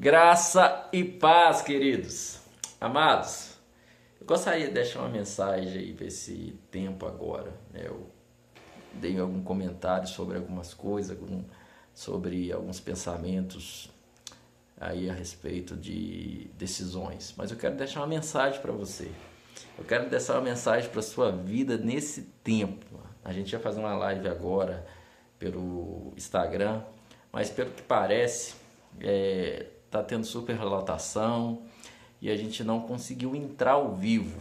Graça e paz, queridos. Amados, eu gostaria de deixar uma mensagem aí para esse tempo agora. Né? Eu dei algum comentário sobre algumas coisas, algum, sobre alguns pensamentos aí a respeito de decisões. Mas eu quero deixar uma mensagem para você. Eu quero deixar uma mensagem para sua vida nesse tempo. A gente vai fazer uma live agora pelo Instagram, mas pelo que parece, é, tá tendo super lotação e a gente não conseguiu entrar ao vivo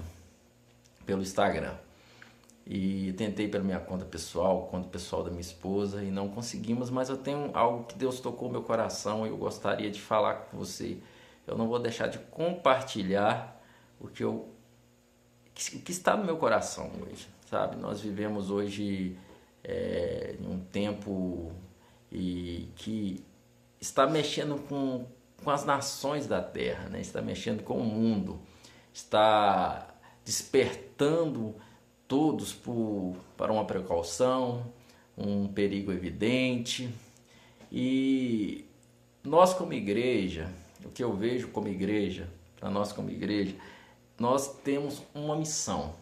pelo Instagram. E tentei pela minha conta pessoal, conta pessoal da minha esposa e não conseguimos, mas eu tenho algo que Deus tocou meu coração e eu gostaria de falar com você. Eu não vou deixar de compartilhar o que eu o que está no meu coração hoje, sabe? Nós vivemos hoje é, um tempo e que está mexendo com com as nações da terra, né? está mexendo com o mundo, está despertando todos por, para uma precaução, um perigo evidente. E nós, como igreja, o que eu vejo como igreja, para nós, como igreja, nós temos uma missão.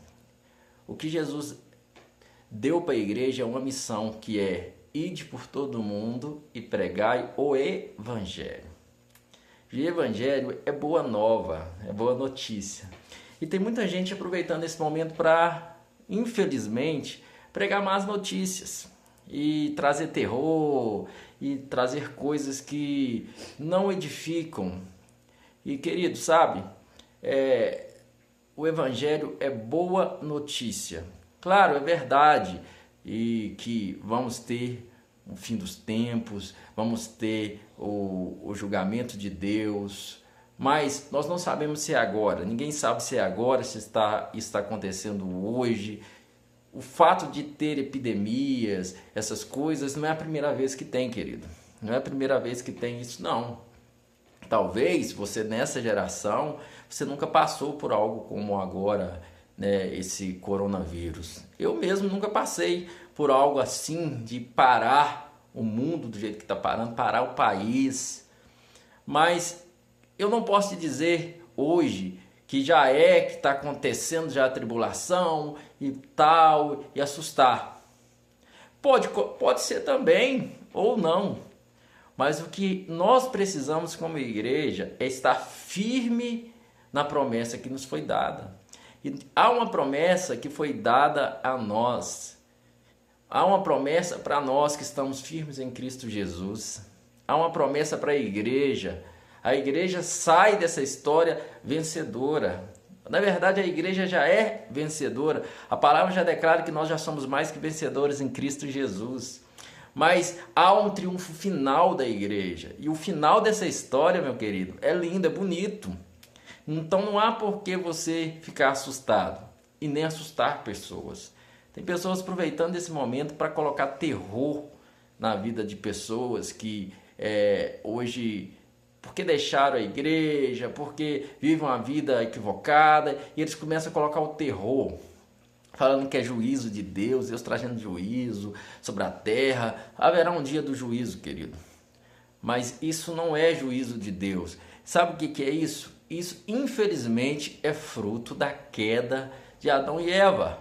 O que Jesus deu para a igreja é uma missão que é ide por todo mundo e pregai o evangelho. E evangelho é boa nova, é boa notícia. E tem muita gente aproveitando esse momento para, infelizmente, pregar más notícias e trazer terror e trazer coisas que não edificam. E querido, sabe, é, o evangelho é boa notícia. Claro, é verdade e que vamos ter o fim dos tempos, vamos ter o, o julgamento de Deus, mas nós não sabemos se é agora, ninguém sabe se é agora, se está, está acontecendo hoje. O fato de ter epidemias, essas coisas, não é a primeira vez que tem, querido. Não é a primeira vez que tem isso, não. Talvez você nessa geração, você nunca passou por algo como agora, né, esse coronavírus. Eu mesmo nunca passei por algo assim de parar o mundo do jeito que está parando, parar o país. Mas eu não posso te dizer hoje que já é, que está acontecendo já a tribulação e tal, e assustar. Pode, pode ser também, ou não. Mas o que nós precisamos como igreja é estar firme na promessa que nos foi dada. Há uma promessa que foi dada a nós. Há uma promessa para nós que estamos firmes em Cristo Jesus. Há uma promessa para a igreja. A igreja sai dessa história vencedora. Na verdade, a igreja já é vencedora. A palavra já declara que nós já somos mais que vencedores em Cristo Jesus. Mas há um triunfo final da igreja. E o final dessa história, meu querido, é lindo, é bonito. Então não há por que você ficar assustado e nem assustar pessoas. Tem pessoas aproveitando esse momento para colocar terror na vida de pessoas que é, hoje, porque deixaram a igreja, porque vivem uma vida equivocada, e eles começam a colocar o terror, falando que é juízo de Deus, Deus trazendo juízo sobre a terra. Haverá um dia do juízo, querido. Mas isso não é juízo de Deus. Sabe o que, que é isso? Isso, infelizmente, é fruto da queda de Adão e Eva.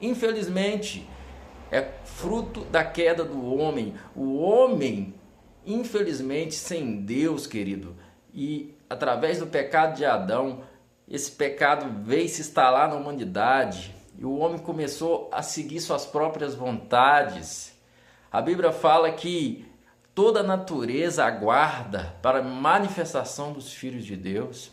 Infelizmente, é fruto da queda do homem. O homem, infelizmente, sem Deus, querido, e através do pecado de Adão, esse pecado veio se instalar na humanidade e o homem começou a seguir suas próprias vontades. A Bíblia fala que toda a natureza aguarda para a manifestação dos filhos de Deus.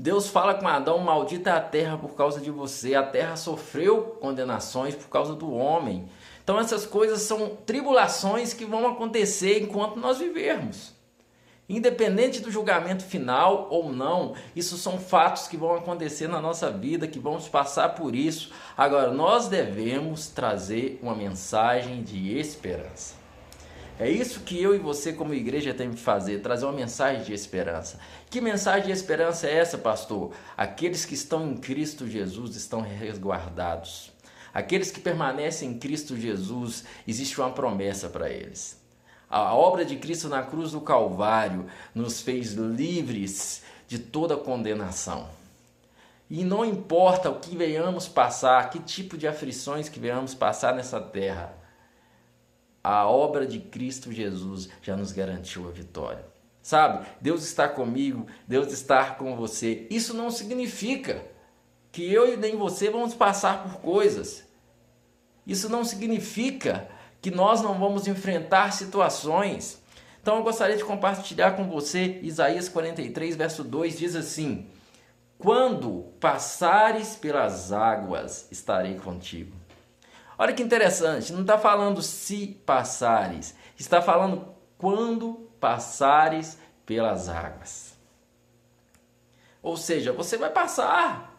Deus fala com Adão: Maldita é a terra por causa de você. A terra sofreu condenações por causa do homem. Então, essas coisas são tribulações que vão acontecer enquanto nós vivermos. Independente do julgamento final ou não, isso são fatos que vão acontecer na nossa vida, que vamos passar por isso. Agora, nós devemos trazer uma mensagem de esperança. É isso que eu e você, como igreja, temos que fazer: trazer uma mensagem de esperança. Que mensagem de esperança é essa, pastor? Aqueles que estão em Cristo Jesus estão resguardados. Aqueles que permanecem em Cristo Jesus, existe uma promessa para eles. A obra de Cristo na cruz do Calvário nos fez livres de toda condenação. E não importa o que venhamos passar, que tipo de aflições que venhamos passar nessa terra, a obra de Cristo Jesus já nos garantiu a vitória. Sabe? Deus está comigo, Deus está com você. Isso não significa que eu e nem você vamos passar por coisas. Isso não significa que nós não vamos enfrentar situações. Então eu gostaria de compartilhar com você Isaías 43, verso 2 diz assim: quando passares pelas águas, estarei contigo. Olha que interessante, não está falando se passares, está falando quando passares pelas águas. Ou seja, você vai passar.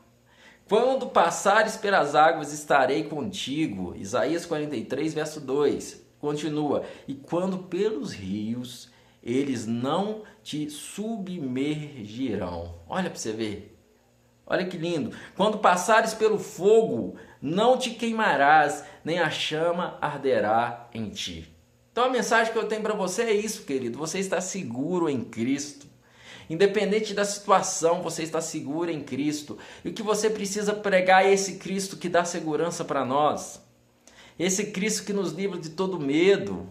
Quando passares pelas águas, estarei contigo. Isaías 43, verso 2. Continua. E quando pelos rios, eles não te submergirão. Olha para você ver. Olha que lindo. Quando passares pelo fogo, não te queimarás, nem a chama arderá em ti. Então a mensagem que eu tenho para você é isso, querido. Você está seguro em Cristo. Independente da situação, você está seguro em Cristo. E o que você precisa pregar é esse Cristo que dá segurança para nós. Esse Cristo que nos livra de todo medo,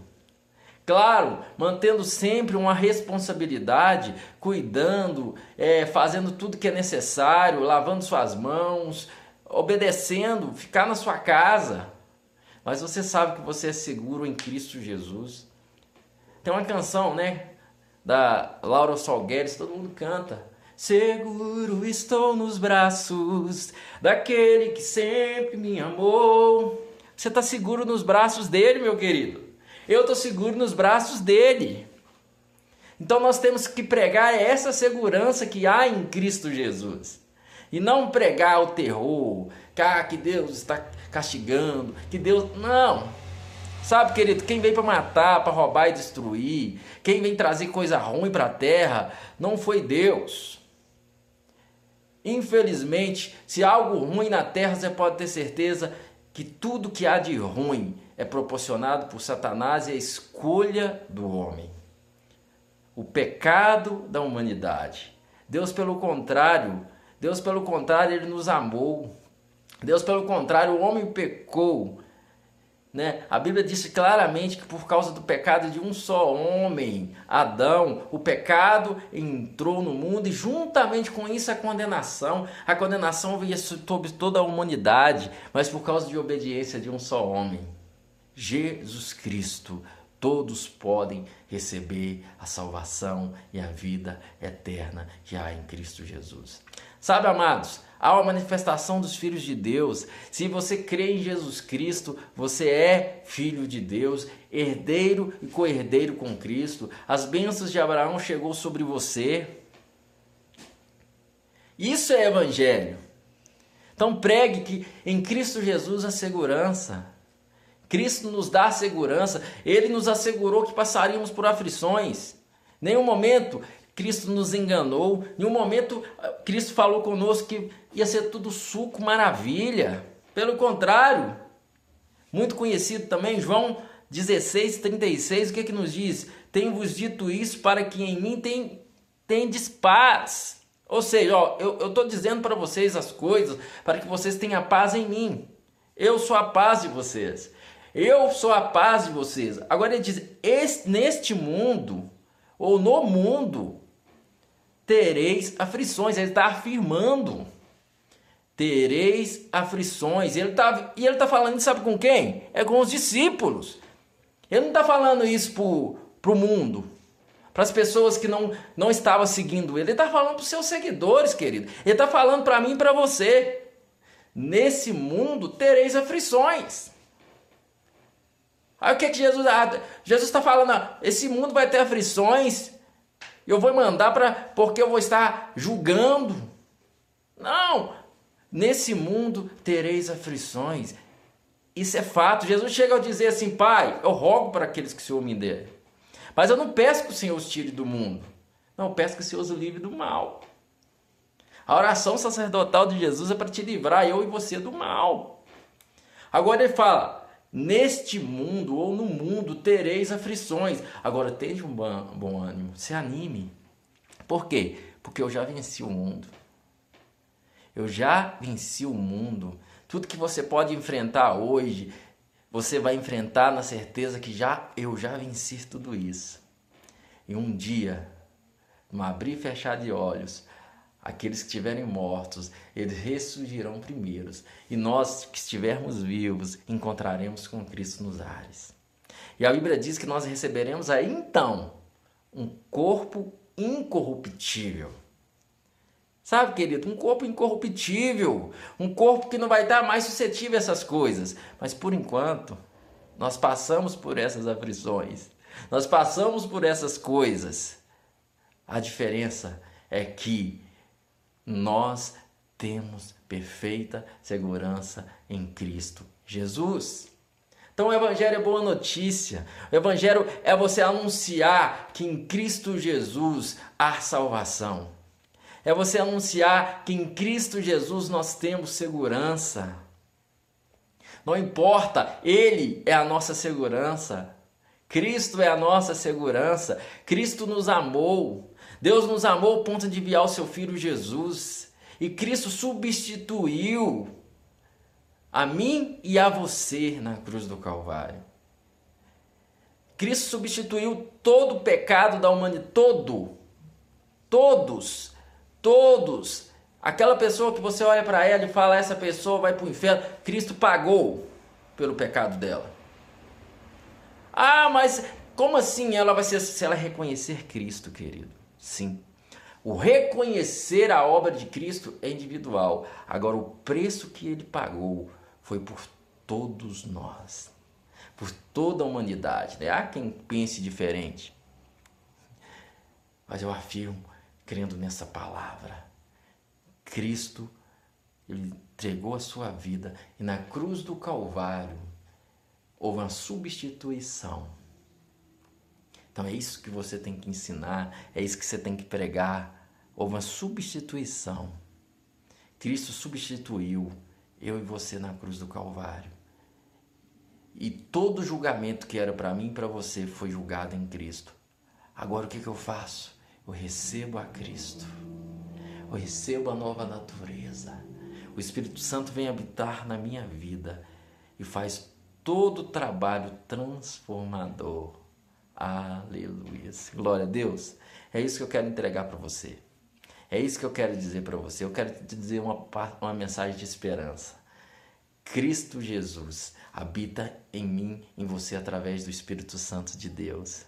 Claro, mantendo sempre uma responsabilidade, cuidando, é, fazendo tudo que é necessário, lavando suas mãos, obedecendo, ficar na sua casa. Mas você sabe que você é seguro em Cristo Jesus. Tem uma canção, né? Da Laura Salgueires, todo mundo canta. Seguro estou nos braços daquele que sempre me amou. Você está seguro nos braços dele, meu querido eu estou seguro nos braços dele. Então nós temos que pregar essa segurança que há em Cristo Jesus. E não pregar o terror, que, ah, que Deus está castigando, que Deus. Não! Sabe, querido, quem vem para matar, para roubar e destruir, quem vem trazer coisa ruim para a terra, não foi Deus. Infelizmente, se algo ruim na terra, você pode ter certeza que tudo que há de ruim é proporcionado por Satanás e a escolha do homem. O pecado da humanidade. Deus, pelo contrário, Deus, pelo contrário, ele nos amou. Deus, pelo contrário, o homem pecou. Né? A Bíblia diz claramente que por causa do pecado de um só homem, Adão, o pecado entrou no mundo e juntamente com isso a condenação. A condenação veio sobre toda a humanidade, mas por causa de obediência de um só homem. Jesus Cristo, todos podem receber a salvação e a vida eterna que há em Cristo Jesus. Sabe, amados, há uma manifestação dos filhos de Deus. Se você crê em Jesus Cristo, você é filho de Deus, herdeiro e co-herdeiro com Cristo. As bênçãos de Abraão chegou sobre você. Isso é evangelho. Então pregue que em Cristo Jesus a segurança. Cristo nos dá segurança, ele nos assegurou que passaríamos por aflições. Nenhum momento Cristo nos enganou, nenhum momento ah, Cristo falou conosco que ia ser tudo suco, maravilha. Pelo contrário, muito conhecido também, João 16, 36, o que, é que nos diz? Tenho-vos dito isso para que em mim tem, tendes paz. Ou seja, ó, eu estou dizendo para vocês as coisas para que vocês tenham paz em mim. Eu sou a paz de vocês. Eu sou a paz de vocês. Agora ele diz: neste mundo, ou no mundo, tereis aflições. Ele está afirmando. Tereis aflições. Ele tá, e ele está falando, sabe com quem? É com os discípulos. Ele não está falando isso para o mundo, para as pessoas que não, não estavam seguindo ele. Ele está falando para os seus seguidores, querido. Ele está falando para mim e para você. Nesse mundo tereis aflições. Aí o que, que Jesus. Ah, Jesus está falando, ah, esse mundo vai ter aflições. Eu vou mandar para. porque eu vou estar julgando. Não! Nesse mundo tereis aflições. Isso é fato. Jesus chega a dizer assim: Pai, eu rogo para aqueles que o Senhor me der. Mas eu não peço que o Senhor os tire do mundo. Não, peço que o Senhor os livre do mal. A oração sacerdotal de Jesus é para te livrar, eu e você, do mal. Agora ele fala: Neste mundo ou no mundo tereis aflições. Agora, tenha um bom ânimo, se anime. Por quê? Porque eu já venci o mundo. Eu já venci o mundo. Tudo que você pode enfrentar hoje, você vai enfrentar na certeza que já eu já venci tudo isso. E um dia, no abrir e fechar de olhos, aqueles que estiverem mortos, eles ressurgirão primeiros, e nós que estivermos vivos, encontraremos com Cristo nos ares. E a Bíblia diz que nós receberemos aí então um corpo incorruptível. Sabe, querido, um corpo incorruptível, um corpo que não vai estar mais suscetível a essas coisas. Mas por enquanto, nós passamos por essas aflições, nós passamos por essas coisas. A diferença é que nós temos perfeita segurança em Cristo Jesus. Então o Evangelho é boa notícia. O Evangelho é você anunciar que em Cristo Jesus há salvação. É você anunciar que em Cristo Jesus nós temos segurança. Não importa, Ele é a nossa segurança. Cristo é a nossa segurança. Cristo nos amou. Deus nos amou ao ponto de enviar o seu Filho Jesus. E Cristo substituiu a mim e a você na cruz do Calvário. Cristo substituiu todo o pecado da humanidade, todo, todos, todos. Aquela pessoa que você olha para ela e fala, essa pessoa vai para o inferno, Cristo pagou pelo pecado dela. Ah, mas como assim ela vai ser se ela reconhecer Cristo, querido? Sim. O reconhecer a obra de Cristo é individual. Agora, o preço que ele pagou foi por todos nós, por toda a humanidade. Né? Há quem pense diferente. Mas eu afirmo, crendo nessa palavra, Cristo ele entregou a sua vida e na cruz do Calvário houve uma substituição então é isso que você tem que ensinar, é isso que você tem que pregar. Houve uma substituição. Cristo substituiu eu e você na cruz do Calvário. E todo julgamento que era para mim e para você foi julgado em Cristo. Agora o que, que eu faço? Eu recebo a Cristo. Eu recebo a nova natureza. O Espírito Santo vem habitar na minha vida e faz todo o trabalho transformador Aleluia. Glória a Deus. É isso que eu quero entregar para você. É isso que eu quero dizer para você. Eu quero te dizer uma, uma mensagem de esperança. Cristo Jesus habita em mim, em você, através do Espírito Santo de Deus.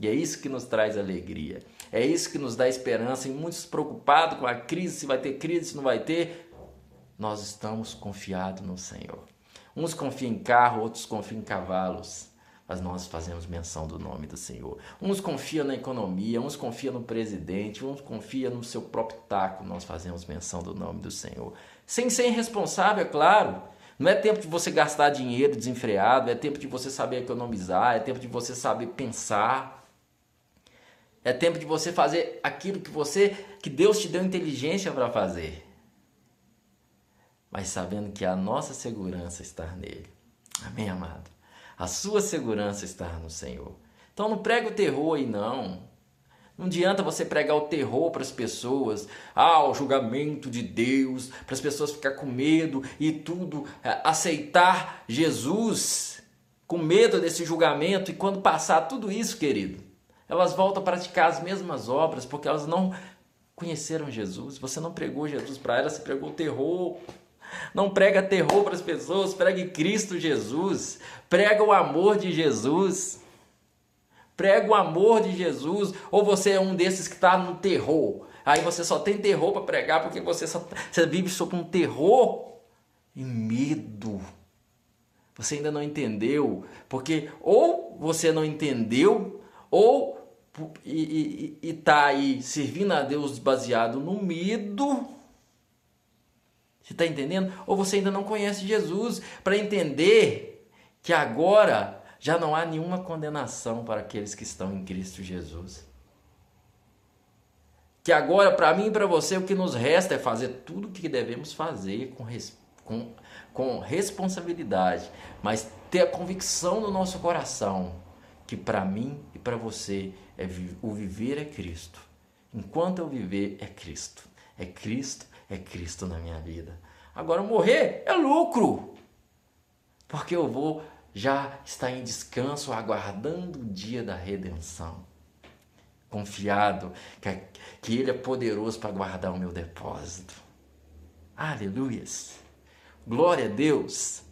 E é isso que nos traz alegria. É isso que nos dá esperança. E muitos preocupados com a crise, se vai ter crise, se não vai ter. Nós estamos confiados no Senhor. Uns confiam em carro, outros confiam em cavalos mas nós fazemos menção do nome do Senhor. Uns confiam na economia, uns confiam no presidente, uns confiam no seu próprio taco, nós fazemos menção do nome do Senhor. Sem ser irresponsável, é claro. Não é tempo de você gastar dinheiro desenfreado, é tempo de você saber economizar, é tempo de você saber pensar. É tempo de você fazer aquilo que você que Deus te deu inteligência para fazer. Mas sabendo que a nossa segurança está nele. Amém, amado. A sua segurança está no Senhor. Então não prega o terror aí não. Não adianta você pregar o terror para as pessoas, ah, o julgamento de Deus, para as pessoas ficar com medo e tudo, é, aceitar Jesus com medo desse julgamento e quando passar tudo isso, querido, elas voltam a praticar as mesmas obras porque elas não conheceram Jesus. Você não pregou Jesus para elas, você pregou o terror. Não prega terror para as pessoas, pregue Cristo Jesus, prega o amor de Jesus. Prega o amor de Jesus, ou você é um desses que está no terror. Aí você só tem terror para pregar porque você, só, você vive sob um terror e medo. Você ainda não entendeu, porque ou você não entendeu, ou e está aí servindo a Deus baseado no medo você está entendendo? Ou você ainda não conhece Jesus para entender que agora já não há nenhuma condenação para aqueles que estão em Cristo Jesus. Que agora, para mim e para você, o que nos resta é fazer tudo o que devemos fazer com, res... com, com responsabilidade, mas ter a convicção no nosso coração que para mim e para você é o viver é Cristo. Enquanto eu viver é Cristo. É Cristo, é Cristo na minha vida. Agora morrer é lucro. Porque eu vou já estar em descanso aguardando o dia da redenção. Confiado que, que ele é poderoso para guardar o meu depósito. Aleluias. Glória a Deus.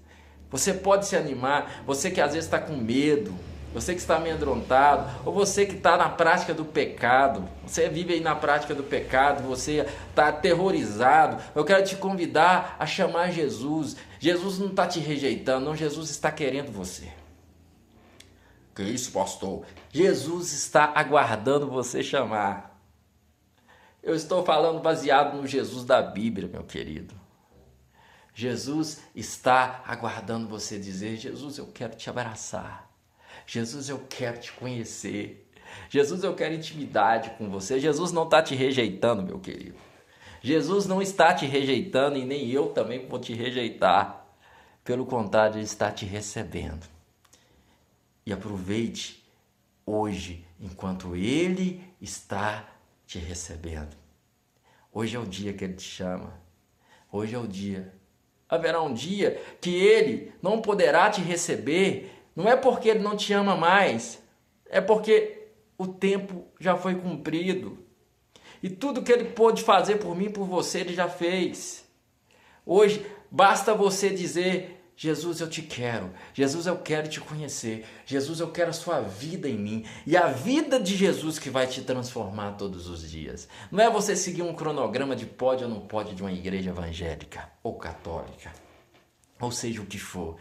Você pode se animar, você que às vezes está com medo, você que está amedrontado, ou você que está na prática do pecado, você vive aí na prática do pecado, você está aterrorizado, eu quero te convidar a chamar Jesus. Jesus não está te rejeitando, não, Jesus está querendo você. Que isso, pastor? Jesus está aguardando você chamar. Eu estou falando baseado no Jesus da Bíblia, meu querido. Jesus está aguardando você dizer: Jesus, eu quero te abraçar. Jesus, eu quero te conhecer. Jesus, eu quero intimidade com você. Jesus não está te rejeitando, meu querido. Jesus não está te rejeitando e nem eu também vou te rejeitar. Pelo contrário, Ele está te recebendo. E aproveite hoje, enquanto Ele está te recebendo. Hoje é o dia que Ele te chama. Hoje é o dia. Haverá um dia que Ele não poderá te receber não é porque ele não te ama mais, é porque o tempo já foi cumprido. E tudo que ele pôde fazer por mim, por você, ele já fez. Hoje basta você dizer: Jesus, eu te quero. Jesus, eu quero te conhecer. Jesus, eu quero a sua vida em mim. E a vida de Jesus que vai te transformar todos os dias. Não é você seguir um cronograma de pode ou não pode de uma igreja evangélica ou católica, ou seja o que for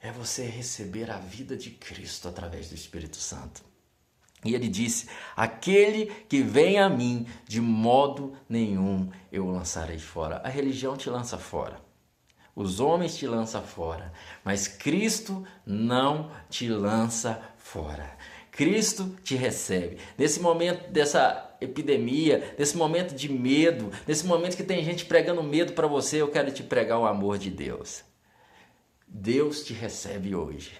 é você receber a vida de Cristo através do Espírito Santo. E ele disse: Aquele que vem a mim, de modo nenhum eu o lançarei fora. A religião te lança fora. Os homens te lançam fora, mas Cristo não te lança fora. Cristo te recebe. Nesse momento dessa epidemia, nesse momento de medo, nesse momento que tem gente pregando medo para você, eu quero te pregar o amor de Deus. Deus te recebe hoje.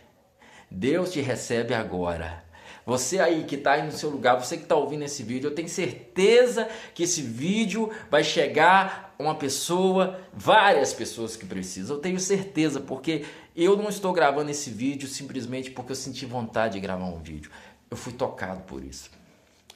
Deus te recebe agora. Você aí que está aí no seu lugar, você que está ouvindo esse vídeo, eu tenho certeza que esse vídeo vai chegar a uma pessoa, várias pessoas que precisam. Eu tenho certeza, porque eu não estou gravando esse vídeo simplesmente porque eu senti vontade de gravar um vídeo. Eu fui tocado por isso.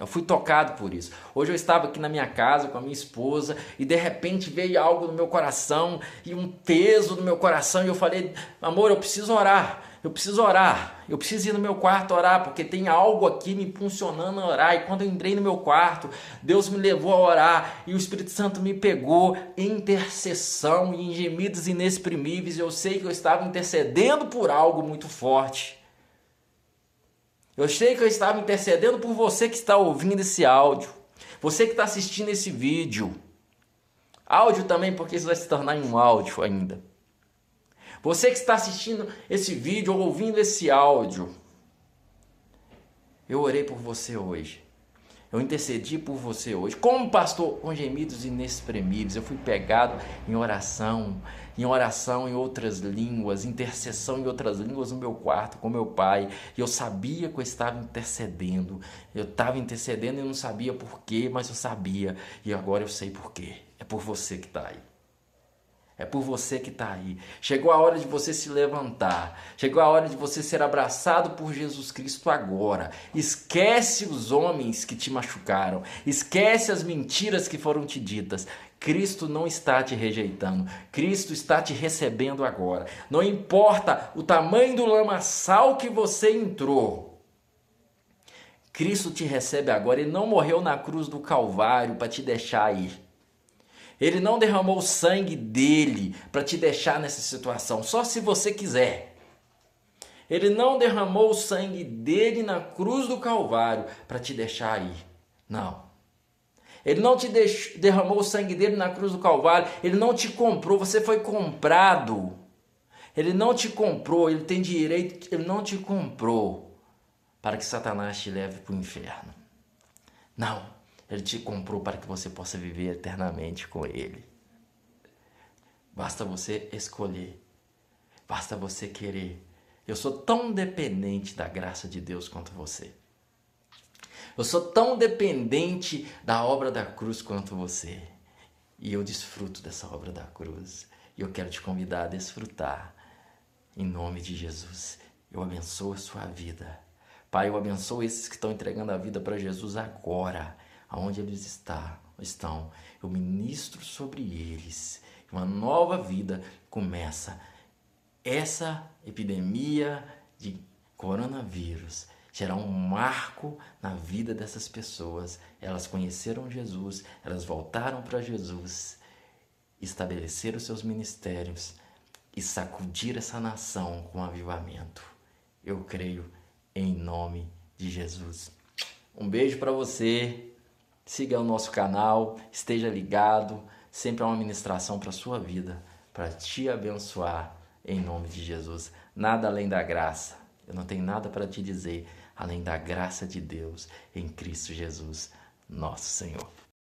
Eu fui tocado por isso. Hoje eu estava aqui na minha casa com a minha esposa e de repente veio algo no meu coração e um peso no meu coração e eu falei: "Amor, eu preciso orar. Eu preciso orar. Eu preciso ir no meu quarto orar porque tem algo aqui me impulsionando a orar". E quando eu entrei no meu quarto, Deus me levou a orar e o Espírito Santo me pegou em intercessão e em gemidos inexprimíveis. Eu sei que eu estava intercedendo por algo muito forte. Eu sei que eu estava intercedendo por você que está ouvindo esse áudio, você que está assistindo esse vídeo. Áudio também, porque isso vai se tornar em um áudio ainda. Você que está assistindo esse vídeo ou ouvindo esse áudio, eu orei por você hoje. Eu intercedi por você hoje. Como pastor, com gemidos inexprimíveis, eu fui pegado em oração, em oração em outras línguas, intercessão em outras línguas no meu quarto com meu pai. E eu sabia que eu estava intercedendo. Eu estava intercedendo e não sabia por quê, mas eu sabia. E agora eu sei por quê. É por você que está aí. É por você que está aí. Chegou a hora de você se levantar. Chegou a hora de você ser abraçado por Jesus Cristo agora. Esquece os homens que te machucaram. Esquece as mentiras que foram te ditas. Cristo não está te rejeitando. Cristo está te recebendo agora. Não importa o tamanho do lamaçal que você entrou. Cristo te recebe agora. Ele não morreu na cruz do Calvário para te deixar ir. Ele não derramou o sangue dele para te deixar nessa situação, só se você quiser. Ele não derramou o sangue dele na cruz do Calvário para te deixar aí. Não. Ele não te derramou o sangue dele na cruz do Calvário. Ele não te comprou. Você foi comprado. Ele não te comprou. Ele tem direito. Ele não te comprou para que Satanás te leve para o inferno. Não. Ele te comprou para que você possa viver eternamente com Ele. Basta você escolher. Basta você querer. Eu sou tão dependente da graça de Deus quanto você. Eu sou tão dependente da obra da cruz quanto você. E eu desfruto dessa obra da cruz. E eu quero te convidar a desfrutar. Em nome de Jesus. Eu abençoo a sua vida. Pai, eu abençoo esses que estão entregando a vida para Jesus agora, aonde eles estão. Eu ministro sobre eles. Uma nova vida começa. Essa epidemia de coronavírus será um marco na vida dessas pessoas. Elas conheceram Jesus, elas voltaram para Jesus, estabeleceram seus ministérios e sacudir essa nação com avivamento. Eu creio em nome de Jesus. Um beijo para você. Siga o nosso canal, esteja ligado. Sempre é uma ministração para sua vida, para te abençoar em nome de Jesus. Nada além da graça. Eu não tenho nada para te dizer além da graça de Deus em Cristo Jesus, nosso Senhor.